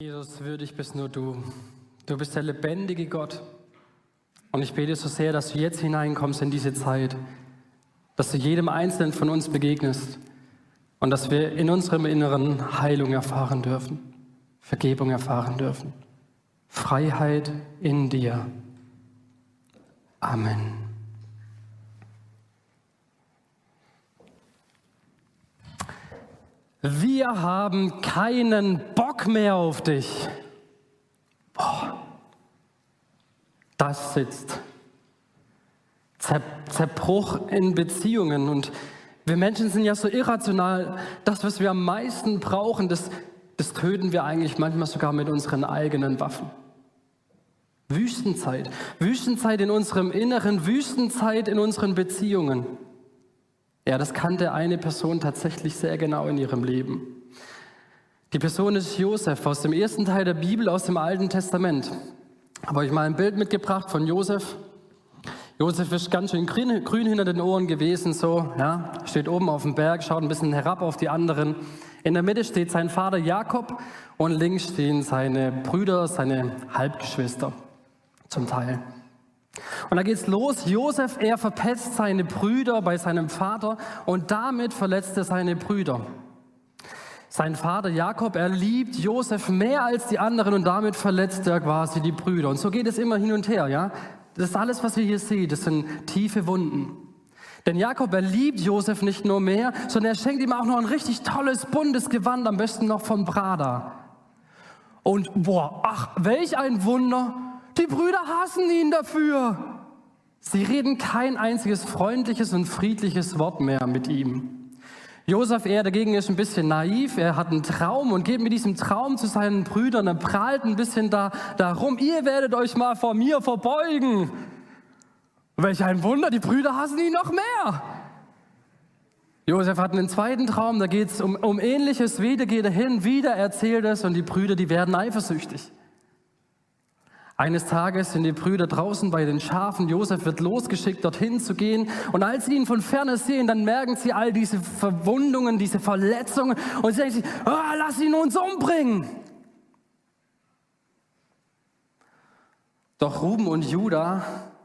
Jesus, würdig bist nur du. Du bist der lebendige Gott. Und ich bete so sehr, dass du jetzt hineinkommst in diese Zeit, dass du jedem Einzelnen von uns begegnest und dass wir in unserem Inneren Heilung erfahren dürfen, Vergebung erfahren dürfen, Freiheit in dir. Amen. Wir haben keinen Bock mehr auf dich. Boah, das sitzt. Zerbruch in Beziehungen. Und wir Menschen sind ja so irrational. Das, was wir am meisten brauchen, das, das töten wir eigentlich manchmal sogar mit unseren eigenen Waffen. Wüstenzeit. Wüstenzeit in unserem Inneren, Wüstenzeit in unseren Beziehungen. Ja, das kannte eine Person tatsächlich sehr genau in ihrem Leben. Die Person ist Josef aus dem ersten Teil der Bibel, aus dem Alten Testament. Habe euch mal ein Bild mitgebracht von Josef. Josef ist ganz schön grün, grün, hinter den Ohren gewesen, so, ja, steht oben auf dem Berg, schaut ein bisschen herab auf die anderen. In der Mitte steht sein Vater Jakob und links stehen seine Brüder, seine Halbgeschwister zum Teil. Und da geht's los. Josef, er verpetzt seine Brüder bei seinem Vater und damit verletzt er seine Brüder. Sein Vater Jakob, er liebt Josef mehr als die anderen und damit verletzt er quasi die Brüder. Und so geht es immer hin und her, ja. Das ist alles, was wir hier sehen. Das sind tiefe Wunden. Denn Jakob, er liebt Josef nicht nur mehr, sondern er schenkt ihm auch noch ein richtig tolles, buntes Gewand, am besten noch von Prada. Und boah, ach, welch ein Wunder. Die Brüder hassen ihn dafür. Sie reden kein einziges freundliches und friedliches Wort mehr mit ihm. Josef, er dagegen ist ein bisschen naiv, er hat einen Traum und geht mit diesem Traum zu seinen Brüdern, er prahlt ein bisschen da, darum, ihr werdet euch mal vor mir verbeugen. Welch ein Wunder, die Brüder hassen ihn noch mehr. Josef hat einen zweiten Traum, da geht es um, um ähnliches, wieder geht er hin, wieder erzählt es und die Brüder, die werden eifersüchtig. Eines Tages sind die Brüder draußen bei den Schafen. Josef wird losgeschickt, dorthin zu gehen. Und als sie ihn von ferne sehen, dann merken sie all diese Verwundungen, diese Verletzungen. Und sie denken sich, oh, lass ihn uns umbringen. Doch Ruben und Judah,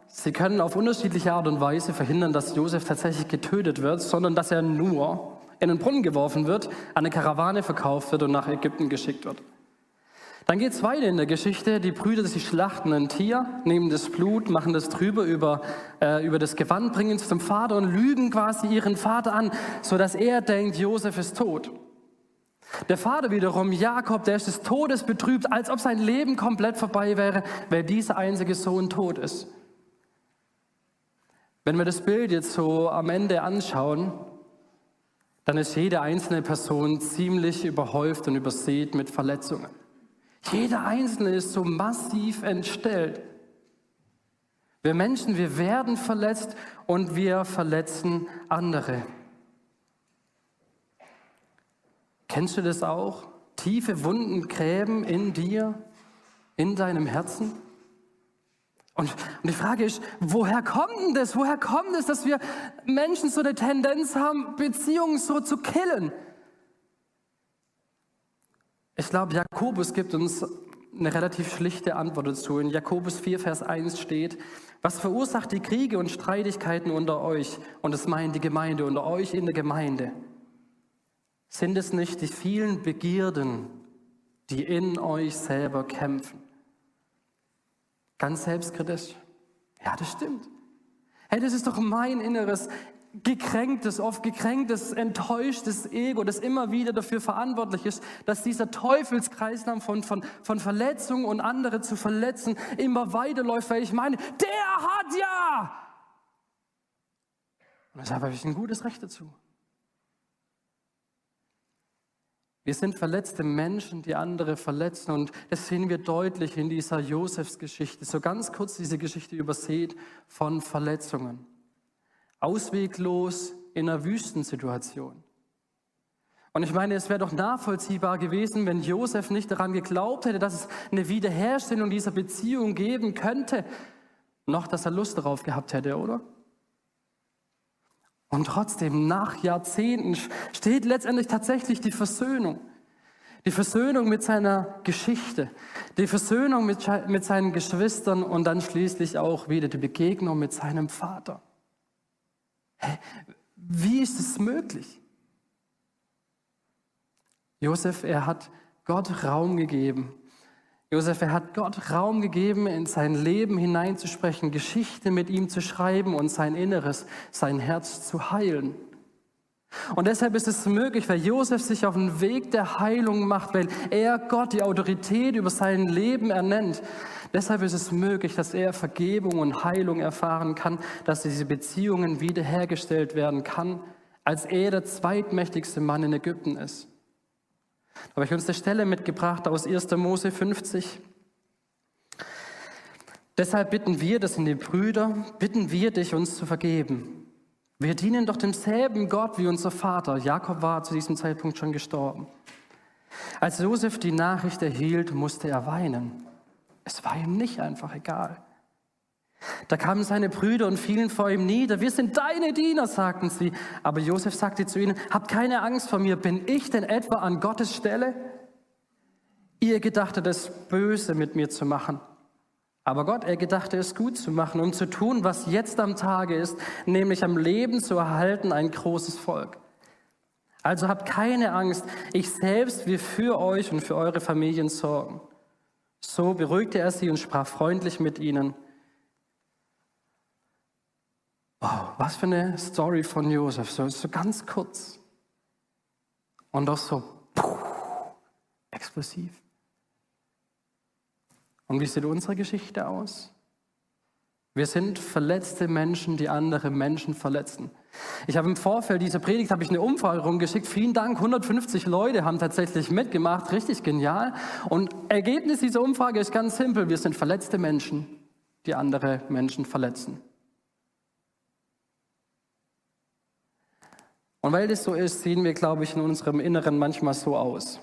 sie können auf unterschiedliche Art und Weise verhindern, dass Josef tatsächlich getötet wird, sondern dass er nur in den Brunnen geworfen wird, an eine Karawane verkauft wird und nach Ägypten geschickt wird. Dann geht es weiter in der Geschichte. Die Brüder, sie schlachten ein Tier, nehmen das Blut, machen das drüber über, äh, über das Gewand, bringen es zum Vater und lügen quasi ihren Vater an, sodass er denkt, Josef ist tot. Der Vater wiederum, Jakob, der ist des Todes betrübt, als ob sein Leben komplett vorbei wäre, weil dieser einzige Sohn tot ist. Wenn wir das Bild jetzt so am Ende anschauen, dann ist jede einzelne Person ziemlich überhäuft und übersät mit Verletzungen. Jeder Einzelne ist so massiv entstellt. Wir Menschen, wir werden verletzt und wir verletzen andere. Kennst du das auch? Tiefe Wunden gräben in dir, in deinem Herzen? Und, und die Frage ist, woher kommt denn das? Woher kommt es, dass wir Menschen so eine Tendenz haben, Beziehungen so zu killen? Ich glaube, Jakobus gibt uns eine relativ schlichte Antwort dazu. In Jakobus 4, Vers 1 steht, was verursacht die Kriege und Streitigkeiten unter euch? Und es meint die Gemeinde, unter euch in der Gemeinde. Sind es nicht die vielen Begierden, die in euch selber kämpfen? Ganz selbstkritisch. Ja, das stimmt. Hey, das ist doch mein Inneres gekränktes, oft gekränktes, enttäuschtes Ego, das immer wieder dafür verantwortlich ist, dass dieser Teufelskreislauf von, von, von Verletzungen und andere zu verletzen immer weiterläuft, weil ich meine, der hat ja. Und deshalb habe ich ein gutes Recht dazu. Wir sind verletzte Menschen, die andere verletzen. Und das sehen wir deutlich in dieser Josefsgeschichte. So ganz kurz diese Geschichte übersät von Verletzungen ausweglos in einer Wüstensituation. Und ich meine, es wäre doch nachvollziehbar gewesen, wenn Josef nicht daran geglaubt hätte, dass es eine Wiederherstellung dieser Beziehung geben könnte, noch dass er Lust darauf gehabt hätte, oder? Und trotzdem, nach Jahrzehnten steht letztendlich tatsächlich die Versöhnung. Die Versöhnung mit seiner Geschichte, die Versöhnung mit, mit seinen Geschwistern und dann schließlich auch wieder die Begegnung mit seinem Vater. Hä? Wie ist es möglich? Josef, er hat Gott Raum gegeben. Josef, er hat Gott Raum gegeben, in sein Leben hineinzusprechen, Geschichte mit ihm zu schreiben und sein Inneres, sein Herz zu heilen. Und deshalb ist es möglich, weil Josef sich auf den Weg der Heilung macht, weil er Gott die Autorität über sein Leben ernennt. Deshalb ist es möglich, dass er Vergebung und Heilung erfahren kann, dass diese Beziehungen wiederhergestellt werden kann, als er der zweitmächtigste Mann in Ägypten ist. Da habe ich uns eine Stelle mitgebracht aus 1. Mose 50. Deshalb bitten wir, das sind die Brüder, bitten wir dich, uns zu vergeben wir dienen doch demselben Gott wie unser Vater. Jakob war zu diesem Zeitpunkt schon gestorben. Als Josef die Nachricht erhielt, musste er weinen. Es war ihm nicht einfach egal. Da kamen seine Brüder und fielen vor ihm nieder. Wir sind deine Diener, sagten sie. Aber Josef sagte zu ihnen, habt keine Angst vor mir. Bin ich denn etwa an Gottes Stelle? Ihr gedachtet es böse mit mir zu machen. Aber Gott, er gedachte es gut zu machen, um zu tun, was jetzt am Tage ist, nämlich am Leben zu erhalten, ein großes Volk. Also habt keine Angst, ich selbst will für euch und für eure Familien sorgen. So beruhigte er sie und sprach freundlich mit ihnen. Wow, was für eine Story von Josef, so, so ganz kurz und doch so puh, explosiv. Und wie sieht unsere Geschichte aus? Wir sind verletzte Menschen, die andere Menschen verletzen. Ich habe im Vorfeld dieser Predigt habe ich eine Umfrage rumgeschickt. Vielen Dank, 150 Leute haben tatsächlich mitgemacht, richtig genial. Und Ergebnis dieser Umfrage ist ganz simpel: Wir sind verletzte Menschen, die andere Menschen verletzen. Und weil das so ist, sehen wir, glaube ich, in unserem Inneren manchmal so aus.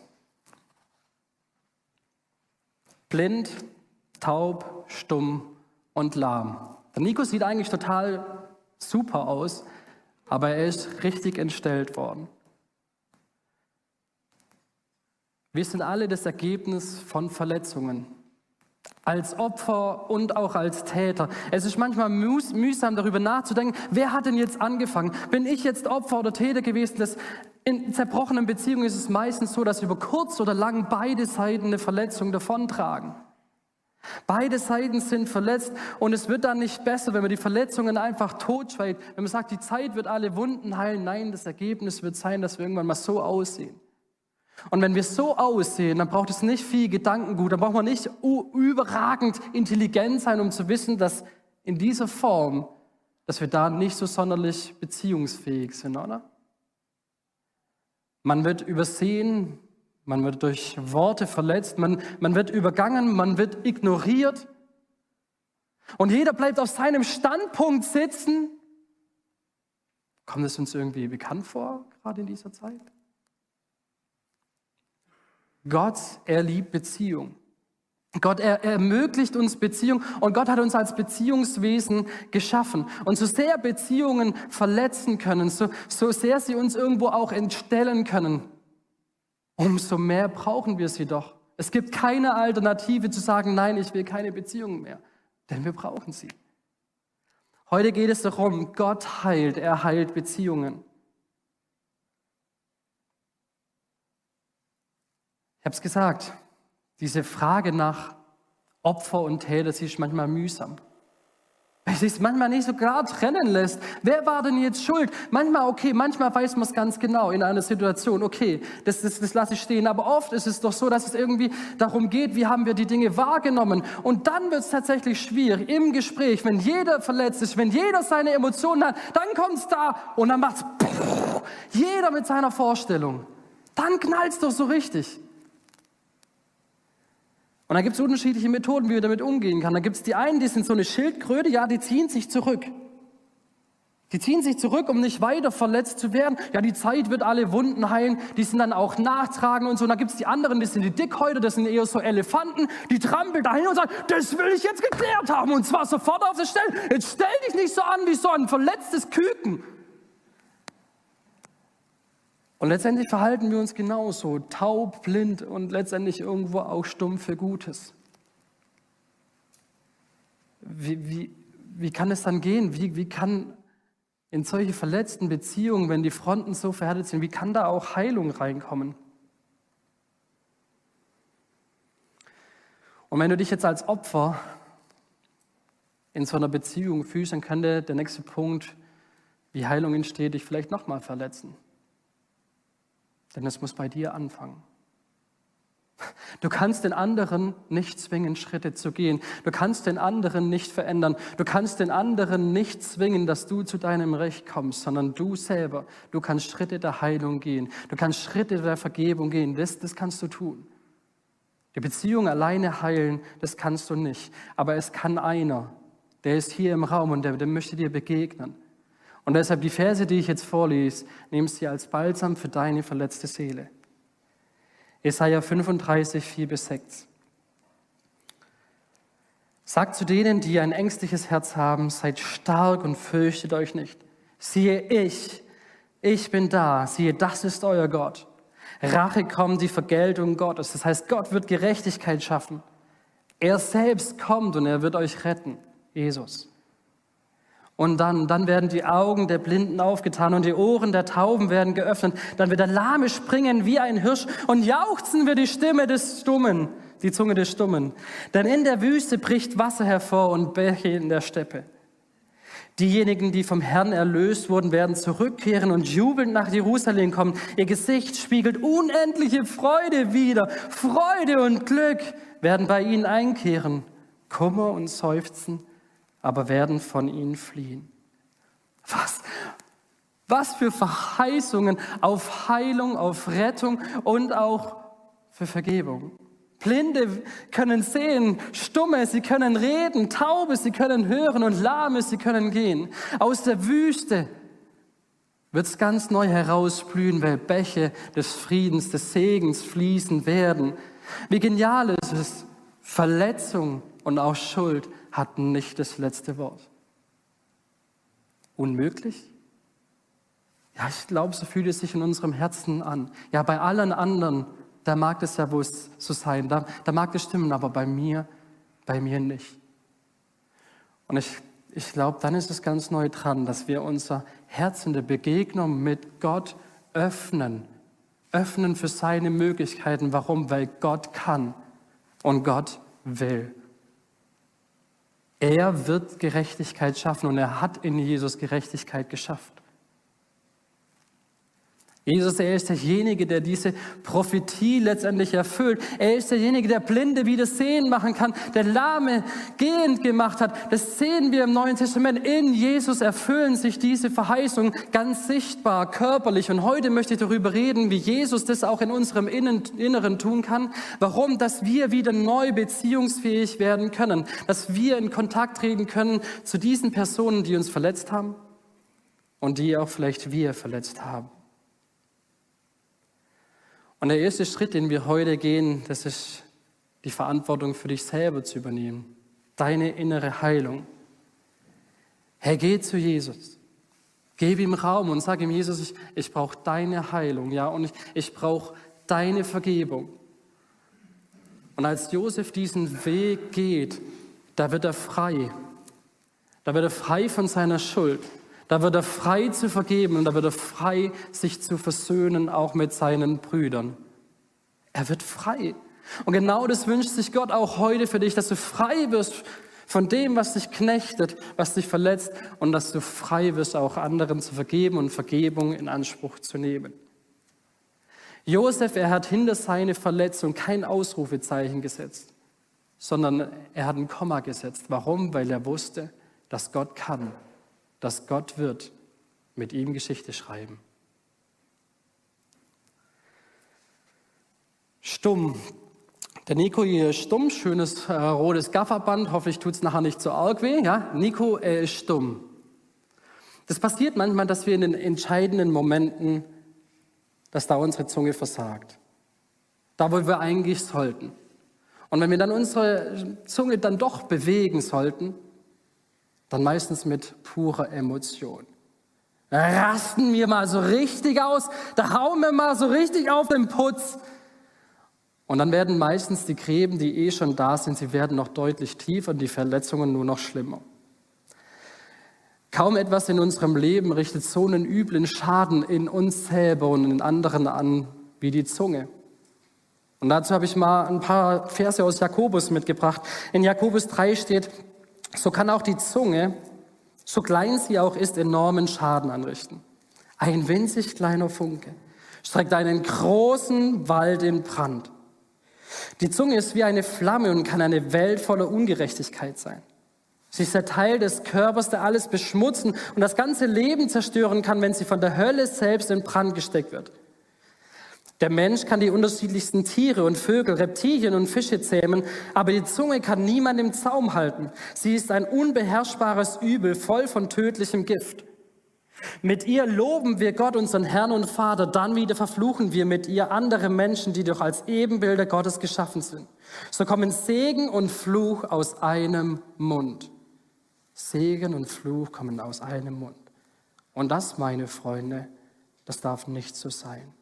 Blind, taub, stumm und lahm. Der Nico sieht eigentlich total super aus, aber er ist richtig entstellt worden. Wir sind alle das Ergebnis von Verletzungen. Als Opfer und auch als Täter. Es ist manchmal mühsam darüber nachzudenken, wer hat denn jetzt angefangen? Bin ich jetzt Opfer oder Täter gewesen? Das in zerbrochenen Beziehungen ist es meistens so, dass über kurz oder lang beide Seiten eine Verletzung davontragen. Beide Seiten sind verletzt und es wird dann nicht besser, wenn man die Verletzungen einfach totschweigt, wenn man sagt, die Zeit wird alle Wunden heilen. Nein, das Ergebnis wird sein, dass wir irgendwann mal so aussehen. Und wenn wir so aussehen, dann braucht es nicht viel Gedankengut, dann braucht man nicht überragend intelligent sein, um zu wissen, dass in dieser Form, dass wir da nicht so sonderlich beziehungsfähig sind, oder? Man wird übersehen, man wird durch Worte verletzt, man, man wird übergangen, man wird ignoriert. Und jeder bleibt auf seinem Standpunkt sitzen. Kommt es uns irgendwie bekannt vor, gerade in dieser Zeit? Gott, er liebt Beziehung. Gott er, er ermöglicht uns Beziehung und Gott hat uns als Beziehungswesen geschaffen. Und so sehr Beziehungen verletzen können, so, so sehr sie uns irgendwo auch entstellen können, umso mehr brauchen wir sie doch. Es gibt keine Alternative zu sagen, nein, ich will keine Beziehungen mehr, denn wir brauchen sie. Heute geht es darum, Gott heilt, er heilt Beziehungen. Ich habe es gesagt, diese Frage nach Opfer und Täter, sie ist manchmal mühsam. Weil sich manchmal nicht so klar trennen lässt. Wer war denn jetzt schuld? Manchmal, okay, manchmal weiß man es ganz genau in einer Situation, okay, das, das, das lasse ich stehen. Aber oft ist es doch so, dass es irgendwie darum geht, wie haben wir die Dinge wahrgenommen. Und dann wird es tatsächlich schwierig im Gespräch, wenn jeder verletzt ist, wenn jeder seine Emotionen hat, dann kommt es da und dann macht es jeder mit seiner Vorstellung. Dann knallt es doch so richtig. Und da gibt es unterschiedliche Methoden, wie man damit umgehen kann. Da gibt es die einen, die sind so eine Schildkröte, ja, die ziehen sich zurück. Die ziehen sich zurück, um nicht weiter verletzt zu werden. Ja, die Zeit wird alle Wunden heilen. Die sind dann auch nachtragen und so. Und dann gibt es die anderen, das sind die Dickhäuter, das sind eher so Elefanten. Die trampeln dahin und sagen, das will ich jetzt geklärt haben. Und zwar sofort auf der Stelle. Jetzt stell dich nicht so an wie so ein verletztes Küken. Und letztendlich verhalten wir uns genauso, taub, blind und letztendlich irgendwo auch stumm für Gutes. Wie, wie, wie kann es dann gehen? Wie, wie kann in solche verletzten Beziehungen, wenn die Fronten so verhärtet sind, wie kann da auch Heilung reinkommen? Und wenn du dich jetzt als Opfer in so einer Beziehung fühlst, dann könnte der nächste Punkt, wie Heilung entsteht, dich vielleicht nochmal verletzen. Denn es muss bei dir anfangen. Du kannst den anderen nicht zwingen, Schritte zu gehen. Du kannst den anderen nicht verändern. Du kannst den anderen nicht zwingen, dass du zu deinem Recht kommst, sondern du selber. Du kannst Schritte der Heilung gehen. Du kannst Schritte der Vergebung gehen. Das, das kannst du tun. Die Beziehung alleine heilen, das kannst du nicht. Aber es kann einer, der ist hier im Raum und der, der möchte dir begegnen. Und deshalb die Verse, die ich jetzt vorlese, nimmst sie als Balsam für deine verletzte Seele. Jesaja 35, 4 bis 6. Sagt zu denen, die ein ängstliches Herz haben, seid stark und fürchtet euch nicht. Siehe ich, ich bin da, siehe, das ist euer Gott. Rache kommt die Vergeltung Gottes. Das heißt, Gott wird Gerechtigkeit schaffen. Er selbst kommt und er wird euch retten. Jesus. Und dann, dann werden die Augen der Blinden aufgetan und die Ohren der Tauben werden geöffnet. Dann wird der Lahme springen wie ein Hirsch und jauchzen wir die Stimme des Stummen, die Zunge des Stummen. Denn in der Wüste bricht Wasser hervor und Bäche in der Steppe. Diejenigen, die vom Herrn erlöst wurden, werden zurückkehren und jubelnd nach Jerusalem kommen. Ihr Gesicht spiegelt unendliche Freude wider. Freude und Glück werden bei ihnen einkehren. Kummer und Seufzen aber werden von ihnen fliehen. Was? Was für Verheißungen auf Heilung, auf Rettung und auch für Vergebung. Blinde können sehen, Stumme, sie können reden, Taube, sie können hören und Lahme, sie können gehen. Aus der Wüste wird es ganz neu herausblühen, weil Bäche des Friedens, des Segens fließen werden. Wie genial ist es, Verletzung und auch Schuld hatten nicht das letzte Wort. Unmöglich? Ja, ich glaube, so fühlt es sich in unserem Herzen an. Ja, bei allen anderen, da mag es ja wohl so sein, da, da mag es stimmen, aber bei mir, bei mir nicht. Und ich, ich glaube, dann ist es ganz neu dran, dass wir unser Herz in der Begegnung mit Gott öffnen. Öffnen für seine Möglichkeiten. Warum? Weil Gott kann und Gott will. Er wird Gerechtigkeit schaffen und er hat in Jesus Gerechtigkeit geschafft. Jesus, er ist derjenige, der diese Prophetie letztendlich erfüllt. Er ist derjenige, der Blinde wieder sehen machen kann, der Lahme gehend gemacht hat. Das sehen wir im Neuen Testament. In Jesus erfüllen sich diese Verheißungen ganz sichtbar, körperlich. Und heute möchte ich darüber reden, wie Jesus das auch in unserem Inneren tun kann. Warum? Dass wir wieder neu beziehungsfähig werden können. Dass wir in Kontakt treten können zu diesen Personen, die uns verletzt haben und die auch vielleicht wir verletzt haben. Und der erste Schritt, den wir heute gehen, das ist die Verantwortung für dich selber zu übernehmen. Deine innere Heilung. Herr, geh zu Jesus. Gib ihm Raum und sag ihm, Jesus, ich, ich brauche deine Heilung, ja, und ich, ich brauche deine Vergebung. Und als Josef diesen Weg geht, da wird er frei. Da wird er frei von seiner Schuld. Da wird er frei zu vergeben und da wird er frei, sich zu versöhnen, auch mit seinen Brüdern. Er wird frei. Und genau das wünscht sich Gott auch heute für dich, dass du frei wirst von dem, was dich knechtet, was dich verletzt und dass du frei wirst, auch anderen zu vergeben und Vergebung in Anspruch zu nehmen. Josef, er hat hinter seine Verletzung kein Ausrufezeichen gesetzt, sondern er hat ein Komma gesetzt. Warum? Weil er wusste, dass Gott kann dass Gott wird mit ihm Geschichte schreiben. Stumm. Der Nico hier ist stumm, schönes äh, rotes Gafferband, hoffentlich tut es nachher nicht so arg weh. Ja? Nico, er ist stumm. Das passiert manchmal, dass wir in den entscheidenden Momenten, dass da unsere Zunge versagt. Da, wo wir eigentlich sollten. Und wenn wir dann unsere Zunge dann doch bewegen sollten, dann meistens mit purer Emotion. Rasten wir mal so richtig aus, da hauen wir mal so richtig auf den Putz. Und dann werden meistens die Gräben, die eh schon da sind, sie werden noch deutlich tiefer und die Verletzungen nur noch schlimmer. Kaum etwas in unserem Leben richtet so einen üblen Schaden in uns selber und in anderen an wie die Zunge. Und dazu habe ich mal ein paar Verse aus Jakobus mitgebracht. In Jakobus 3 steht, so kann auch die Zunge, so klein sie auch ist, enormen Schaden anrichten. Ein winzig kleiner Funke streckt einen großen Wald in Brand. Die Zunge ist wie eine Flamme und kann eine Welt voller Ungerechtigkeit sein. Sie ist der Teil des Körpers, der alles beschmutzen und das ganze Leben zerstören kann, wenn sie von der Hölle selbst in Brand gesteckt wird. Der Mensch kann die unterschiedlichsten Tiere und Vögel, Reptilien und Fische zähmen, aber die Zunge kann niemand im Zaum halten. Sie ist ein unbeherrschbares Übel, voll von tödlichem Gift. Mit ihr loben wir Gott, unseren Herrn und Vater, dann wieder verfluchen wir mit ihr andere Menschen, die doch als Ebenbilder Gottes geschaffen sind. So kommen Segen und Fluch aus einem Mund. Segen und Fluch kommen aus einem Mund. Und das, meine Freunde, das darf nicht so sein.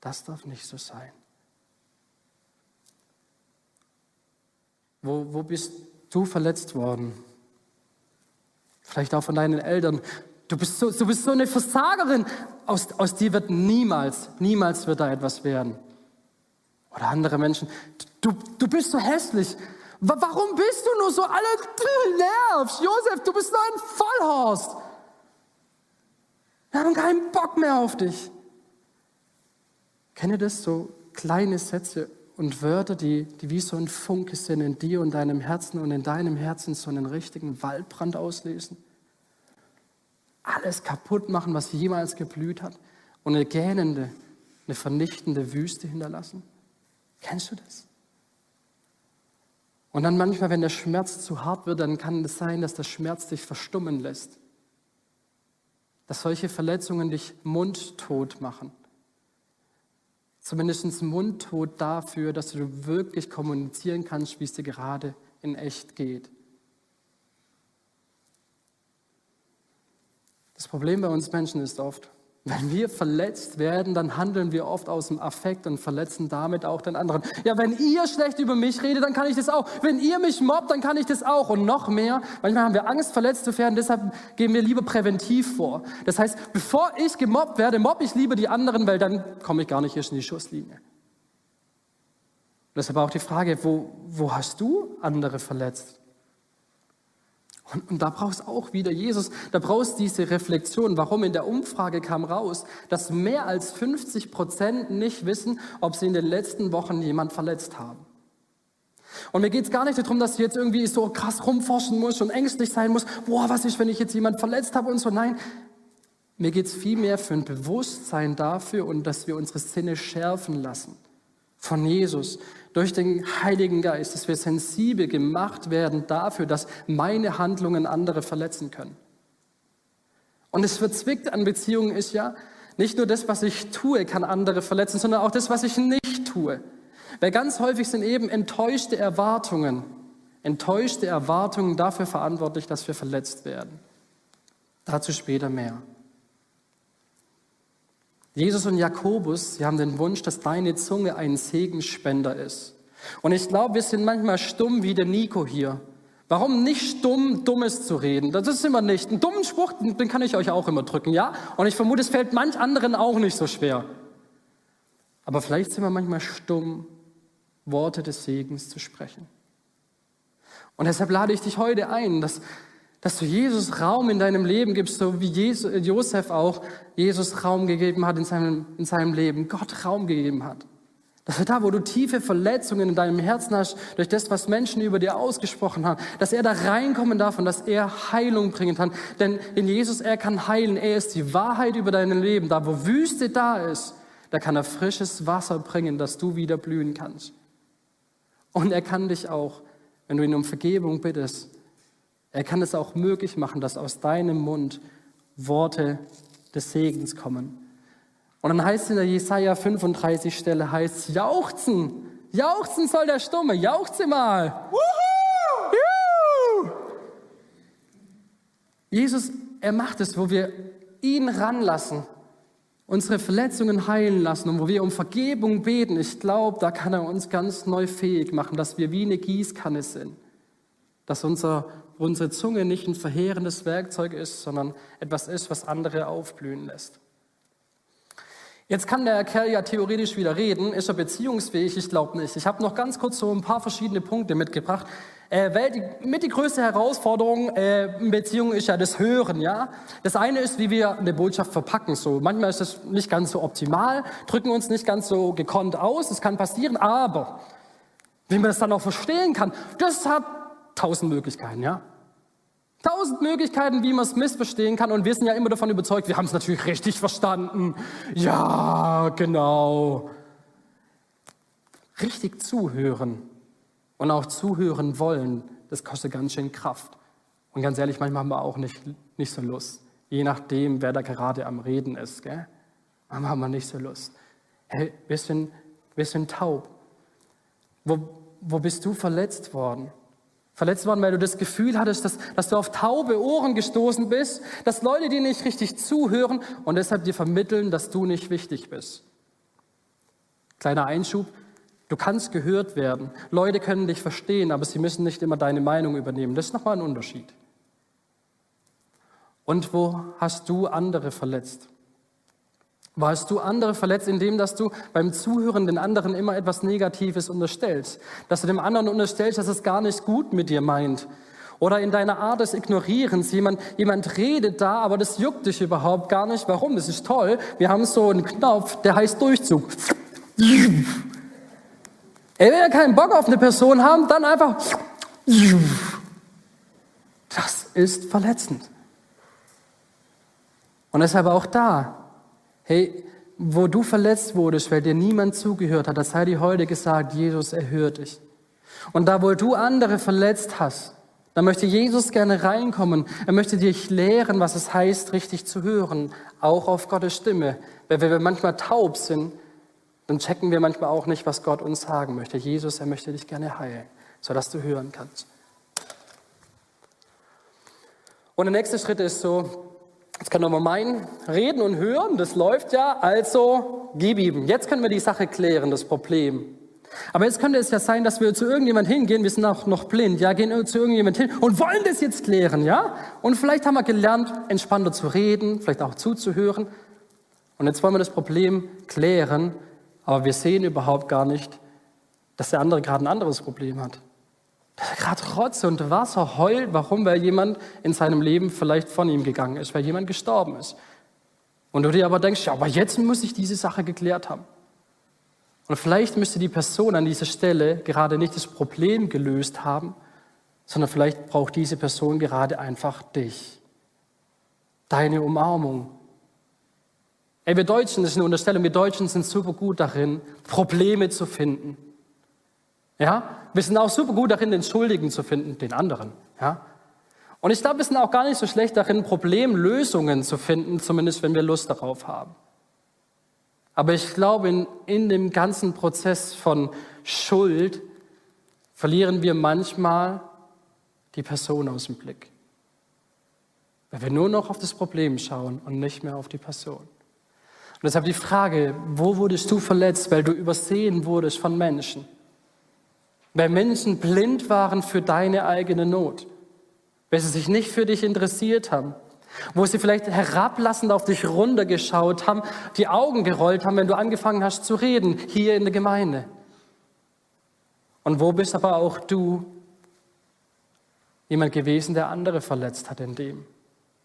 Das darf nicht so sein. Wo, wo bist du verletzt worden? Vielleicht auch von deinen Eltern. Du bist so, du bist so eine Versagerin. Aus, aus dir wird niemals, niemals wird da etwas werden. Oder andere Menschen. Du, du bist so hässlich. Warum bist du nur so alle nervst? Josef, du bist nur ein Vollhorst. Wir haben keinen Bock mehr auf dich. Kenne das so kleine Sätze und Wörter, die, die wie so ein Funke sind in dir und deinem Herzen und in deinem Herzen so einen richtigen Waldbrand auslösen? Alles kaputt machen, was jemals geblüht hat und eine gähnende, eine vernichtende Wüste hinterlassen? Kennst du das? Und dann manchmal, wenn der Schmerz zu hart wird, dann kann es sein, dass der Schmerz dich verstummen lässt. Dass solche Verletzungen dich mundtot machen. Zumindest mundtot dafür, dass du wirklich kommunizieren kannst, wie es dir gerade in echt geht. Das Problem bei uns Menschen ist oft, wenn wir verletzt werden, dann handeln wir oft aus dem Affekt und verletzen damit auch den anderen. Ja, wenn ihr schlecht über mich redet, dann kann ich das auch. Wenn ihr mich mobbt, dann kann ich das auch. Und noch mehr, manchmal haben wir Angst, verletzt zu werden, deshalb gehen wir lieber präventiv vor. Das heißt, bevor ich gemobbt werde, mobbe ich lieber die anderen, weil dann komme ich gar nicht erst in die Schusslinie. Und deshalb auch die Frage, wo, wo hast du andere verletzt? Und, und da brauchst auch wieder Jesus, da brauchst diese Reflexion. Warum? In der Umfrage kam raus, dass mehr als 50 Prozent nicht wissen, ob sie in den letzten Wochen jemand verletzt haben. Und mir geht es gar nicht darum, dass du jetzt irgendwie so krass rumforschen musst und ängstlich sein musst. Boah, was ist, wenn ich jetzt jemand verletzt habe und so. Nein, mir geht es vielmehr für ein Bewusstsein dafür und dass wir unsere Sinne schärfen lassen von Jesus, durch den Heiligen Geist, dass wir sensibel gemacht werden dafür, dass meine Handlungen andere verletzen können. Und es verzwickt an Beziehungen ist ja, nicht nur das, was ich tue, kann andere verletzen, sondern auch das, was ich nicht tue. Weil ganz häufig sind eben enttäuschte Erwartungen, enttäuschte Erwartungen dafür verantwortlich, dass wir verletzt werden. Dazu später mehr. Jesus und Jakobus, sie haben den Wunsch, dass deine Zunge ein Segenspender ist. Und ich glaube, wir sind manchmal stumm wie der Nico hier. Warum nicht stumm, Dummes zu reden? Das ist immer nicht. Einen dummen Spruch, den kann ich euch auch immer drücken, ja? Und ich vermute, es fällt manch anderen auch nicht so schwer. Aber vielleicht sind wir manchmal stumm, Worte des Segens zu sprechen. Und deshalb lade ich dich heute ein, dass dass du Jesus Raum in deinem Leben gibst, so wie Jesus, Josef auch Jesus Raum gegeben hat in seinem, in seinem Leben, Gott Raum gegeben hat. Dass er da, wo du tiefe Verletzungen in deinem Herzen hast, durch das, was Menschen über dir ausgesprochen haben, dass er da reinkommen darf und dass er Heilung bringen kann. Denn in Jesus, er kann heilen, er ist die Wahrheit über dein Leben. Da, wo Wüste da ist, da kann er frisches Wasser bringen, dass du wieder blühen kannst. Und er kann dich auch, wenn du ihn um Vergebung bittest, er kann es auch möglich machen, dass aus deinem Mund Worte des Segens kommen. Und dann heißt es in der Jesaja 35 Stelle, heißt jauchzen. Jauchzen soll der Stumme. Jauchze mal. Juhu! Jesus, er macht es, wo wir ihn ranlassen, unsere Verletzungen heilen lassen und wo wir um Vergebung beten, ich glaube, da kann er uns ganz neu fähig machen, dass wir wie eine Gießkanne sind. Dass unser, unsere Zunge nicht ein verheerendes Werkzeug ist, sondern etwas ist, was andere aufblühen lässt. Jetzt kann der Kerl ja theoretisch wieder reden. Ist er beziehungsfähig? Ich glaube nicht. Ich habe noch ganz kurz so ein paar verschiedene Punkte mitgebracht. Äh, die, mit die größte Herausforderung äh, in Beziehungen ist ja das Hören. Ja, das eine ist, wie wir eine Botschaft verpacken. So manchmal ist das nicht ganz so optimal, drücken uns nicht ganz so gekonnt aus. Das kann passieren, aber wie man das dann auch verstehen kann, das hat tausend Möglichkeiten. Ja, Tausend Möglichkeiten, wie man es missverstehen kann. Und wir sind ja immer davon überzeugt, wir haben es natürlich richtig verstanden. Ja, genau. Richtig zuhören und auch zuhören wollen, das kostet ganz schön Kraft. Und ganz ehrlich, manchmal haben wir auch nicht, nicht so Lust. Je nachdem, wer da gerade am Reden ist. Gell? Manchmal haben wir nicht so Lust. Hey, wir sind taub. Wo, wo bist du verletzt worden? Verletzt worden, weil du das Gefühl hattest, dass, dass du auf taube Ohren gestoßen bist, dass Leute dir nicht richtig zuhören und deshalb dir vermitteln, dass du nicht wichtig bist. Kleiner Einschub, du kannst gehört werden. Leute können dich verstehen, aber sie müssen nicht immer deine Meinung übernehmen. Das ist nochmal ein Unterschied. Und wo hast du andere verletzt? Warst du andere verletzt, indem dass du beim Zuhören den anderen immer etwas Negatives unterstellst? Dass du dem anderen unterstellst, dass es gar nicht gut mit dir meint? Oder in deiner Art des Ignorierens, jemand, jemand redet da, aber das juckt dich überhaupt gar nicht. Warum? Das ist toll. Wir haben so einen Knopf, der heißt Durchzug. Ey, wenn wir keinen Bock auf eine Person haben, dann einfach. Das ist verletzend. Und deshalb auch da, Hey, wo du verletzt wurdest, weil dir niemand zugehört hat, das sei dir heute gesagt, Jesus erhört dich. Und da, wo du andere verletzt hast, da möchte Jesus gerne reinkommen. Er möchte dich lehren, was es heißt, richtig zu hören, auch auf Gottes Stimme. Weil wenn wir manchmal taub sind, dann checken wir manchmal auch nicht, was Gott uns sagen möchte. Jesus, er möchte dich gerne heilen, sodass du hören kannst. Und der nächste Schritt ist so, Jetzt können wir meinen, reden und hören, das läuft ja, also gib ihm. Jetzt können wir die Sache klären, das Problem. Aber jetzt könnte es ja sein, dass wir zu irgendjemand hingehen, wir sind auch noch blind, ja, gehen zu irgendjemand hin und wollen das jetzt klären, ja? Und vielleicht haben wir gelernt, entspannter zu reden, vielleicht auch zuzuhören. Und jetzt wollen wir das Problem klären, aber wir sehen überhaupt gar nicht, dass der andere gerade ein anderes Problem hat gerade Rotz und Wasser heult. Warum? Weil jemand in seinem Leben vielleicht von ihm gegangen ist, weil jemand gestorben ist. Und du dir aber denkst, ja, aber jetzt muss ich diese Sache geklärt haben. Und vielleicht müsste die Person an dieser Stelle gerade nicht das Problem gelöst haben, sondern vielleicht braucht diese Person gerade einfach dich. Deine Umarmung. Ey, wir Deutschen, das ist eine Unterstellung, wir Deutschen sind super gut darin, Probleme zu finden. Ja, wir sind auch super gut darin, den Schuldigen zu finden, den anderen. Ja, und ich glaube, wir sind auch gar nicht so schlecht darin, Problemlösungen zu finden, zumindest wenn wir Lust darauf haben. Aber ich glaube, in, in dem ganzen Prozess von Schuld verlieren wir manchmal die Person aus dem Blick. Weil wir nur noch auf das Problem schauen und nicht mehr auf die Person. Und deshalb die Frage, wo wurdest du verletzt, weil du übersehen wurdest von Menschen? Weil Menschen blind waren für deine eigene Not, weil sie sich nicht für dich interessiert haben, wo sie vielleicht herablassend auf dich runtergeschaut haben, die Augen gerollt haben, wenn du angefangen hast zu reden, hier in der Gemeinde. Und wo bist aber auch du jemand gewesen, der andere verletzt hat in dem?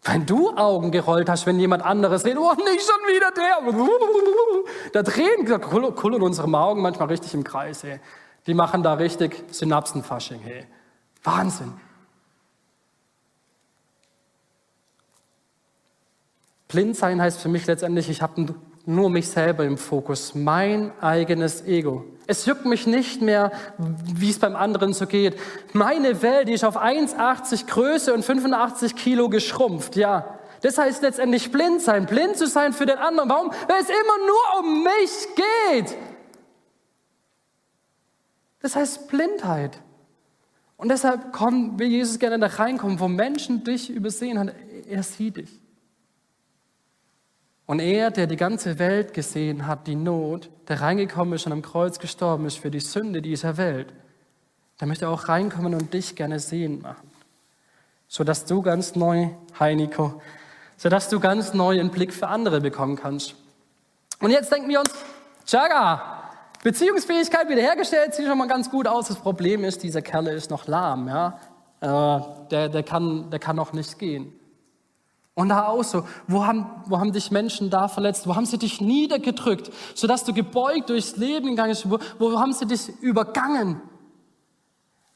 Wenn du Augen gerollt hast, wenn jemand anderes redet, oh, nicht schon wieder der. Da drehen, da kullern unsere Augen manchmal richtig im Kreis. Ey. Die machen da richtig Synapsenfasching, hey. Wahnsinn. Blind sein heißt für mich letztendlich, ich habe nur mich selber im Fokus, mein eigenes Ego. Es juckt mich nicht mehr, wie es beim anderen so geht. Meine Welt, die ist auf 1,80 Größe und 85 Kilo geschrumpft, ja. Das heißt letztendlich blind sein, blind zu sein für den anderen. Warum? Weil es immer nur um mich geht. Das heißt Blindheit. Und deshalb kommen, will Jesus gerne da reinkommen, wo Menschen dich übersehen haben. Er sieht dich. Und er, der die ganze Welt gesehen hat, die Not, der reingekommen ist und am Kreuz gestorben ist für die Sünde dieser Welt, der möchte auch reinkommen und dich gerne sehen machen. Sodass du ganz neu, Heiniko, sodass du ganz neu einen Blick für andere bekommen kannst. Und jetzt denken wir uns, Jaga, Beziehungsfähigkeit wiederhergestellt, sieht schon mal ganz gut aus. Das Problem ist, dieser Kerl ist noch lahm, ja. Äh, der, der, kann, der kann noch nicht gehen. Und da auch so, wo haben, wo haben dich Menschen da verletzt? Wo haben sie dich niedergedrückt, sodass du gebeugt durchs Leben gegangen bist? Wo, wo haben sie dich übergangen?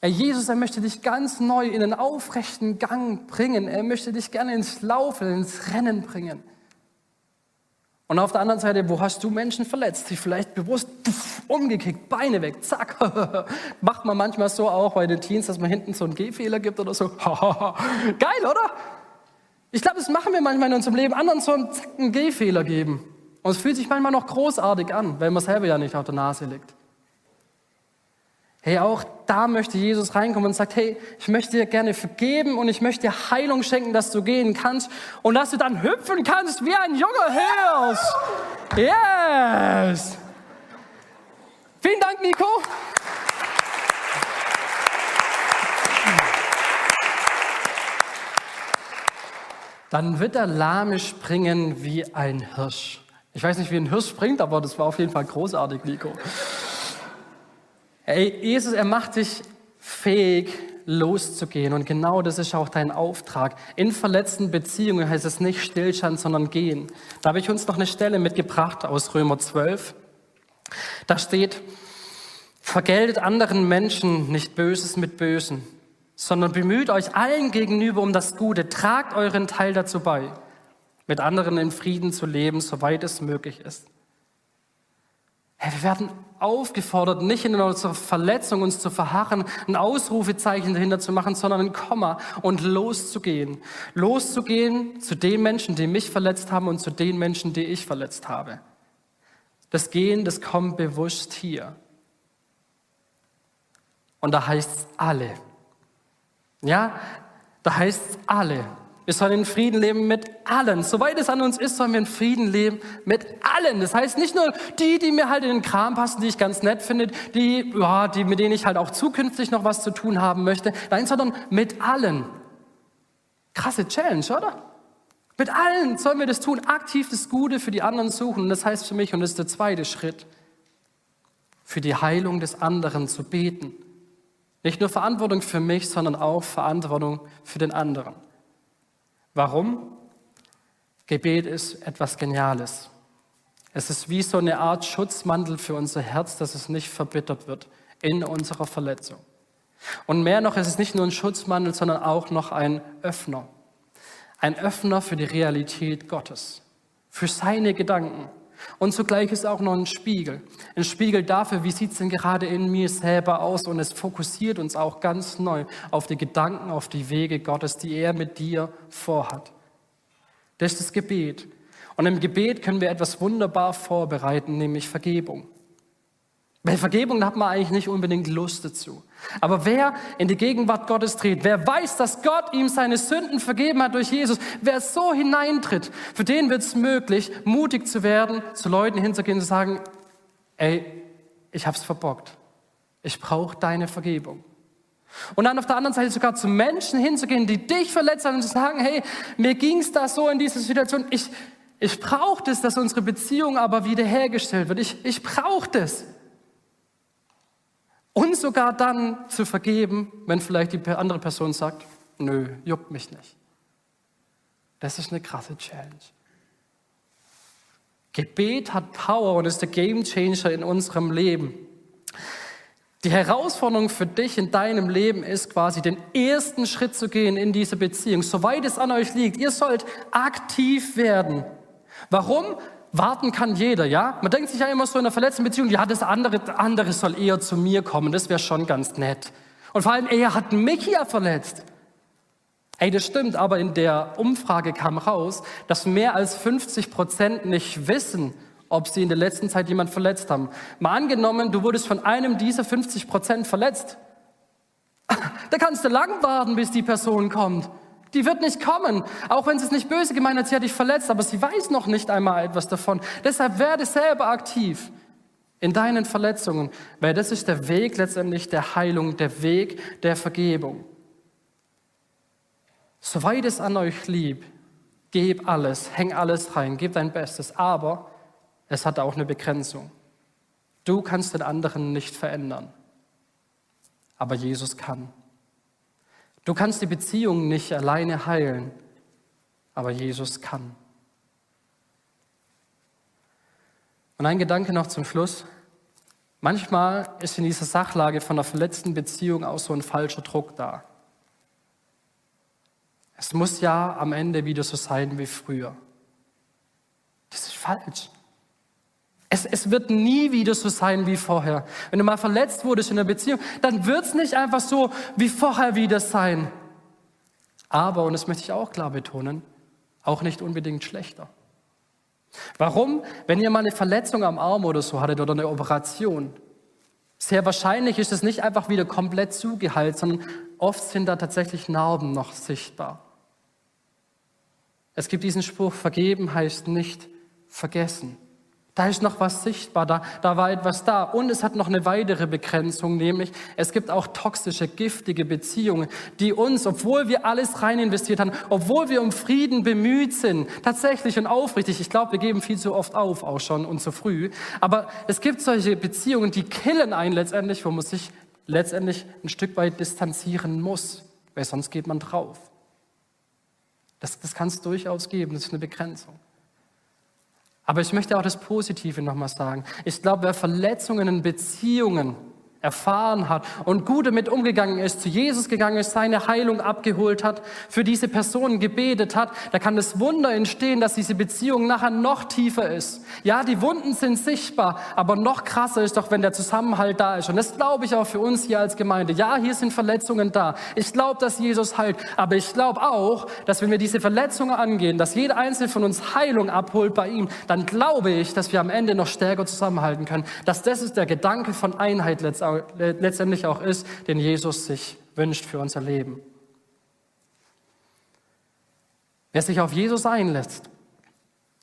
Er Jesus, er möchte dich ganz neu in einen aufrechten Gang bringen. Er möchte dich gerne ins Laufen, ins Rennen bringen. Und auf der anderen Seite, wo hast du Menschen verletzt, die vielleicht bewusst pff, umgekickt, Beine weg, zack. Macht man manchmal so auch bei den Teens, dass man hinten so einen Gehfehler gibt oder so. Geil, oder? Ich glaube, das machen wir manchmal in unserem Leben, anderen so einen, Zack, einen Gehfehler geben. Und es fühlt sich manchmal noch großartig an, weil man selber ja nicht auf der Nase liegt. Hey, auch da möchte Jesus reinkommen und sagt, hey, ich möchte dir gerne vergeben und ich möchte dir Heilung schenken, dass du gehen kannst und dass du dann hüpfen kannst wie ein junger Hirsch. Yes! Vielen Dank, Nico. Dann wird der Lahme springen wie ein Hirsch. Ich weiß nicht, wie ein Hirsch springt, aber das war auf jeden Fall großartig, Nico. Hey, Jesus, er macht dich fähig, loszugehen. Und genau das ist auch dein Auftrag. In verletzten Beziehungen heißt es nicht Stillstand, sondern gehen. Da habe ich uns noch eine Stelle mitgebracht aus Römer 12. Da steht, vergeltet anderen Menschen nicht Böses mit Bösen sondern bemüht euch allen gegenüber um das Gute, tragt euren Teil dazu bei, mit anderen in Frieden zu leben, soweit es möglich ist. Hey, wir werden aufgefordert, nicht in unserer Verletzung uns zu verharren, ein Ausrufezeichen dahinter zu machen, sondern ein Komma und loszugehen. Loszugehen zu den Menschen, die mich verletzt haben und zu den Menschen, die ich verletzt habe. Das Gehen, das kommt bewusst hier. Und da heißt es alle. Ja, da heißt es alle. Wir sollen in Frieden leben mit allen. Soweit es an uns ist, sollen wir in Frieden leben mit allen. Das heißt nicht nur die, die mir halt in den Kram passen, die ich ganz nett finde, die, ja, die, mit denen ich halt auch zukünftig noch was zu tun haben möchte. Nein, sondern mit allen. Krasse Challenge, oder? Mit allen sollen wir das tun, aktiv das Gute für die anderen suchen. Und das heißt für mich, und das ist der zweite Schritt, für die Heilung des anderen zu beten. Nicht nur Verantwortung für mich, sondern auch Verantwortung für den anderen. Warum? Gebet ist etwas Geniales. Es ist wie so eine Art Schutzmantel für unser Herz, dass es nicht verbittert wird in unserer Verletzung. Und mehr noch, es ist nicht nur ein Schutzmantel, sondern auch noch ein Öffner. Ein Öffner für die Realität Gottes, für seine Gedanken, und zugleich ist auch noch ein Spiegel. Ein Spiegel dafür, wie sieht es denn gerade in mir selber aus. Und es fokussiert uns auch ganz neu auf die Gedanken, auf die Wege Gottes, die er mit dir vorhat. Das ist das Gebet. Und im Gebet können wir etwas wunderbar vorbereiten, nämlich Vergebung. Bei Vergebung hat man eigentlich nicht unbedingt Lust dazu. Aber wer in die Gegenwart Gottes tritt, wer weiß, dass Gott ihm seine Sünden vergeben hat durch Jesus, wer so hineintritt, für den wird es möglich, mutig zu werden, zu Leuten hinzugehen und zu sagen, ey, ich hab's verbockt. Ich brauche deine Vergebung. Und dann auf der anderen Seite sogar zu Menschen hinzugehen, die dich verletzt haben und zu sagen, hey, mir ging's da so in dieser Situation. Ich, ich brauche das, dass unsere Beziehung aber wiederhergestellt wird. Ich, ich brauche das. Und sogar dann zu vergeben, wenn vielleicht die andere Person sagt, nö, juckt mich nicht. Das ist eine krasse Challenge. Gebet hat Power und ist der Game Changer in unserem Leben. Die Herausforderung für dich in deinem Leben ist quasi den ersten Schritt zu gehen in diese Beziehung, soweit es an euch liegt. Ihr sollt aktiv werden. Warum? Warten kann jeder, ja? Man denkt sich ja immer so in einer verletzten Beziehung, ja, das andere, andere soll eher zu mir kommen, das wäre schon ganz nett. Und vor allem, er hat mich ja verletzt. Ey, das stimmt, aber in der Umfrage kam raus, dass mehr als 50 Prozent nicht wissen, ob sie in der letzten Zeit jemand verletzt haben. Mal angenommen, du wurdest von einem dieser 50 Prozent verletzt. Da kannst du lang warten, bis die Person kommt. Die wird nicht kommen, auch wenn sie es nicht böse gemeint hat, sie hat dich verletzt, aber sie weiß noch nicht einmal etwas davon. Deshalb werde selber aktiv in deinen Verletzungen, weil das ist der Weg letztendlich der Heilung, der Weg der Vergebung. Soweit es an euch lieb, geb alles, häng alles rein, gib dein Bestes, aber es hat auch eine Begrenzung. Du kannst den anderen nicht verändern, aber Jesus kann. Du kannst die Beziehung nicht alleine heilen, aber Jesus kann. Und ein Gedanke noch zum Schluss. Manchmal ist in dieser Sachlage von der verletzten Beziehung auch so ein falscher Druck da. Es muss ja am Ende wieder so sein wie früher. Das ist falsch. Es, es wird nie wieder so sein wie vorher. Wenn du mal verletzt wurdest in einer Beziehung, dann wird es nicht einfach so wie vorher wieder sein. Aber, und das möchte ich auch klar betonen, auch nicht unbedingt schlechter. Warum? Wenn ihr mal eine Verletzung am Arm oder so hattet oder eine Operation, sehr wahrscheinlich ist es nicht einfach wieder komplett zugeheilt, sondern oft sind da tatsächlich Narben noch sichtbar. Es gibt diesen Spruch, vergeben heißt nicht vergessen. Da ist noch was sichtbar, da, da war etwas da. Und es hat noch eine weitere Begrenzung, nämlich es gibt auch toxische, giftige Beziehungen, die uns, obwohl wir alles rein investiert haben, obwohl wir um Frieden bemüht sind, tatsächlich und aufrichtig, ich glaube, wir geben viel zu oft auf, auch schon und zu früh, aber es gibt solche Beziehungen, die killen einen letztendlich, wo man sich letztendlich ein Stück weit distanzieren muss, weil sonst geht man drauf. Das, das kann es durchaus geben, das ist eine Begrenzung. Aber ich möchte auch das Positive nochmal sagen. Ich glaube, wer Verletzungen in Beziehungen erfahren hat und gut damit umgegangen ist, zu Jesus gegangen ist, seine Heilung abgeholt hat, für diese Person gebetet hat, da kann das Wunder entstehen, dass diese Beziehung nachher noch tiefer ist. Ja, die Wunden sind sichtbar, aber noch krasser ist doch, wenn der Zusammenhalt da ist. Und das glaube ich auch für uns hier als Gemeinde. Ja, hier sind Verletzungen da. Ich glaube, dass Jesus heilt, aber ich glaube auch, dass wenn wir diese Verletzungen angehen, dass jeder einzelne von uns Heilung abholt bei ihm, dann glaube ich, dass wir am Ende noch stärker zusammenhalten können. Dass das ist der Gedanke von Einheit letztendlich letztendlich auch ist, den Jesus sich wünscht für unser Leben. Wer sich auf Jesus einlässt,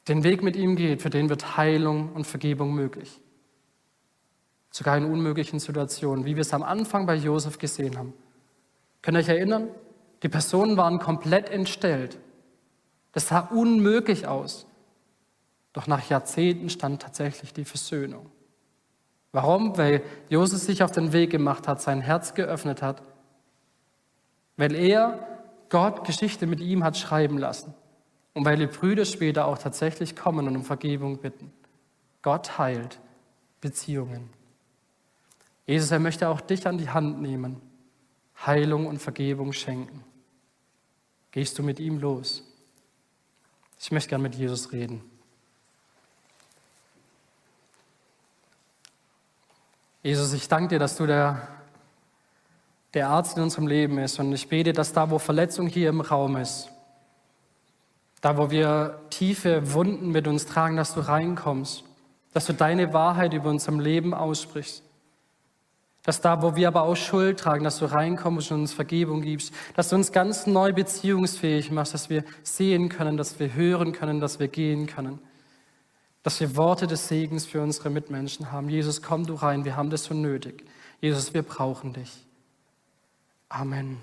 den Weg mit ihm geht, für den wird Heilung und Vergebung möglich. Sogar in unmöglichen Situationen, wie wir es am Anfang bei Josef gesehen haben. Könnt ihr euch erinnern? Die Personen waren komplett entstellt. Das sah unmöglich aus. Doch nach Jahrzehnten stand tatsächlich die Versöhnung. Warum? Weil Josef sich auf den Weg gemacht hat, sein Herz geöffnet hat, weil er Gott Geschichte mit ihm hat schreiben lassen und weil die Brüder später auch tatsächlich kommen und um Vergebung bitten. Gott heilt Beziehungen. Jesus, er möchte auch dich an die Hand nehmen, Heilung und Vergebung schenken. Gehst du mit ihm los? Ich möchte gern mit Jesus reden. Jesus, ich danke dir, dass du der, der Arzt in unserem Leben ist. Und ich bete, dass da, wo Verletzung hier im Raum ist, da, wo wir tiefe Wunden mit uns tragen, dass du reinkommst, dass du deine Wahrheit über unserem Leben aussprichst. Dass da, wo wir aber auch Schuld tragen, dass du reinkommst und uns Vergebung gibst, dass du uns ganz neu beziehungsfähig machst, dass wir sehen können, dass wir hören können, dass wir gehen können dass wir Worte des Segens für unsere Mitmenschen haben. Jesus, komm du rein, wir haben das so nötig. Jesus, wir brauchen dich. Amen.